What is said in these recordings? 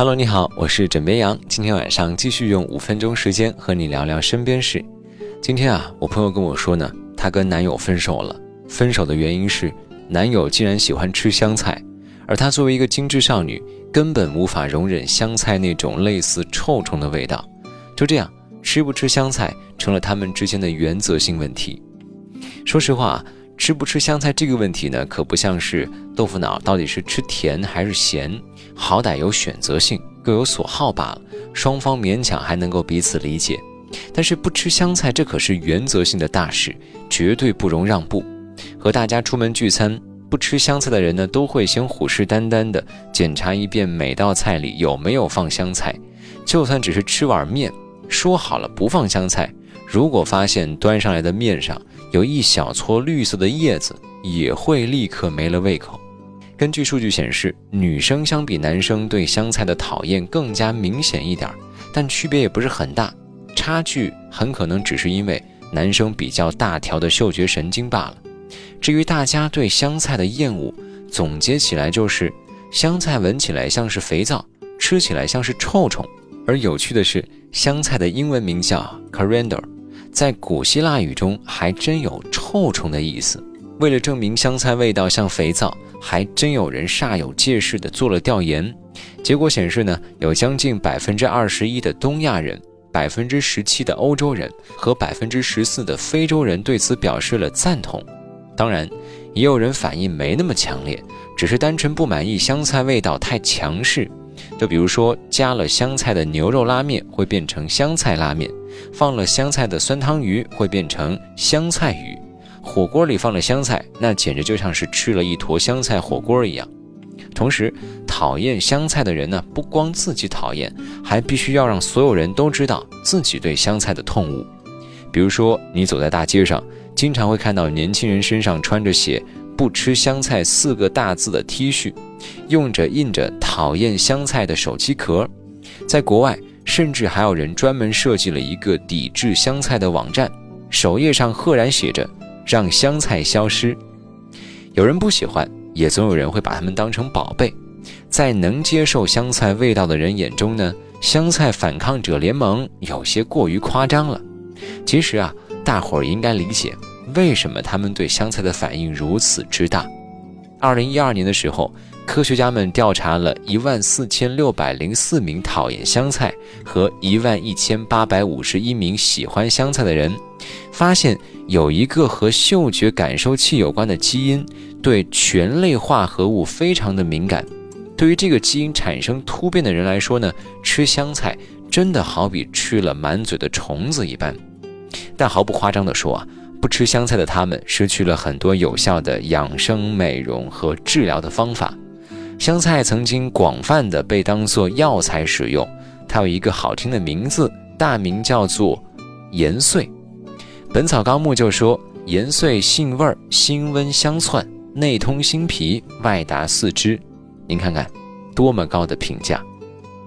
Hello，你好，我是枕边羊。今天晚上继续用五分钟时间和你聊聊身边事。今天啊，我朋友跟我说呢，她跟男友分手了。分手的原因是男友竟然喜欢吃香菜，而她作为一个精致少女，根本无法容忍香菜那种类似臭虫的味道。就这样，吃不吃香菜成了他们之间的原则性问题。说实话。吃不吃香菜这个问题呢，可不像是豆腐脑到底是吃甜还是咸，好歹有选择性，各有所好罢了，双方勉强还能够彼此理解。但是不吃香菜，这可是原则性的大事，绝对不容让步。和大家出门聚餐，不吃香菜的人呢，都会先虎视眈眈地检查一遍每道菜里有没有放香菜，就算只是吃碗面，说好了不放香菜。如果发现端上来的面上有一小撮绿色的叶子，也会立刻没了胃口。根据数据显示，女生相比男生对香菜的讨厌更加明显一点，但区别也不是很大，差距很可能只是因为男生比较大条的嗅觉神经罢了。至于大家对香菜的厌恶，总结起来就是：香菜闻起来像是肥皂，吃起来像是臭虫。而有趣的是，香菜的英文名叫 coriander。在古希腊语中还真有臭虫的意思。为了证明香菜味道像肥皂，还真有人煞有介事地做了调研。结果显示呢，有将近百分之二十一的东亚人、百分之十七的欧洲人和百分之十四的非洲人对此表示了赞同。当然，也有人反应没那么强烈，只是单纯不满意香菜味道太强势。就比如说，加了香菜的牛肉拉面会变成香菜拉面。放了香菜的酸汤鱼会变成香菜鱼，火锅里放了香菜，那简直就像是吃了一坨香菜火锅一样。同时，讨厌香菜的人呢，不光自己讨厌，还必须要让所有人都知道自己对香菜的痛恶。比如说，你走在大街上，经常会看到年轻人身上穿着写“不吃香菜”四个大字的 T 恤，用着印着讨厌香菜的手机壳。在国外。甚至还有人专门设计了一个抵制香菜的网站，首页上赫然写着“让香菜消失”。有人不喜欢，也总有人会把它们当成宝贝。在能接受香菜味道的人眼中呢，香菜反抗者联盟有些过于夸张了。其实啊，大伙儿应该理解为什么他们对香菜的反应如此之大。二零一二年的时候。科学家们调查了一万四千六百零四名讨厌香菜和一万一千八百五十一名喜欢香菜的人，发现有一个和嗅觉感受器有关的基因对醛类化合物非常的敏感。对于这个基因产生突变的人来说呢，吃香菜真的好比吃了满嘴的虫子一般。但毫不夸张地说啊，不吃香菜的他们失去了很多有效的养生、美容和治疗的方法。香菜曾经广泛的被当作药材使用，它有一个好听的名字，大名叫做盐穗。《本草纲目》就说盐穗性味辛温香窜，内通心脾，外达四肢。您看看，多么高的评价！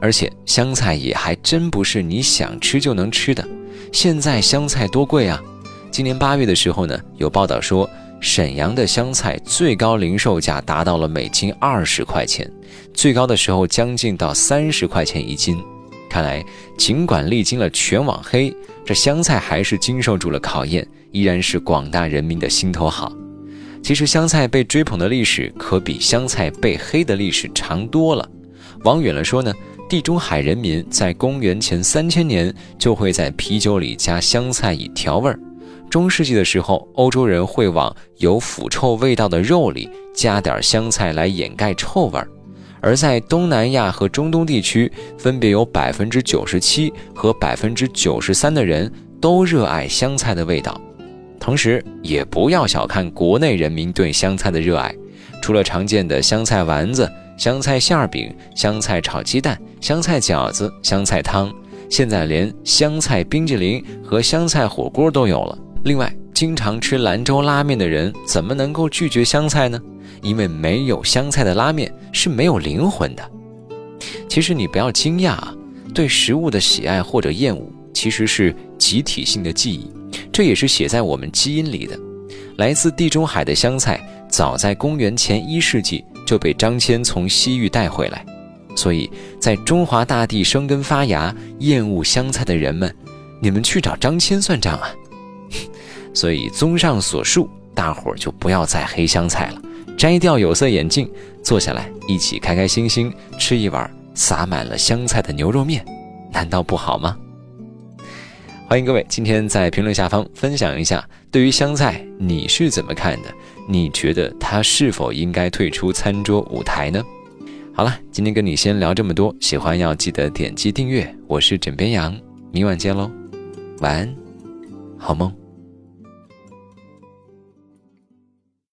而且香菜也还真不是你想吃就能吃的。现在香菜多贵啊！今年八月的时候呢，有报道说。沈阳的香菜最高零售价达到了每斤二十块钱，最高的时候将近到三十块钱一斤。看来，尽管历经了全网黑，这香菜还是经受住了考验，依然是广大人民的心头好。其实，香菜被追捧的历史可比香菜被黑的历史长多了。往远了说呢，地中海人民在公元前三千年就会在啤酒里加香菜以调味儿。中世纪的时候，欧洲人会往有腐臭味道的肉里加点香菜来掩盖臭味儿；而在东南亚和中东地区，分别有百分之九十七和百分之九十三的人都热爱香菜的味道。同时，也不要小看国内人民对香菜的热爱，除了常见的香菜丸子、香菜馅饼、香菜炒鸡蛋、香菜饺子、香菜汤，现在连香菜冰激凌和香菜火锅都有了。另外，经常吃兰州拉面的人怎么能够拒绝香菜呢？因为没有香菜的拉面是没有灵魂的。其实你不要惊讶啊，对食物的喜爱或者厌恶其实是集体性的记忆，这也是写在我们基因里的。来自地中海的香菜，早在公元前一世纪就被张骞从西域带回来。所以在中华大地生根发芽、厌恶香菜的人们，你们去找张骞算账啊！所以综上所述，大伙儿就不要再黑香菜了，摘掉有色眼镜，坐下来一起开开心心吃一碗撒满了香菜的牛肉面，难道不好吗？欢迎各位今天在评论下方分享一下，对于香菜你是怎么看的？你觉得它是否应该退出餐桌舞台呢？好了，今天跟你先聊这么多，喜欢要记得点击订阅。我是枕边羊，明晚见喽，晚安，好梦。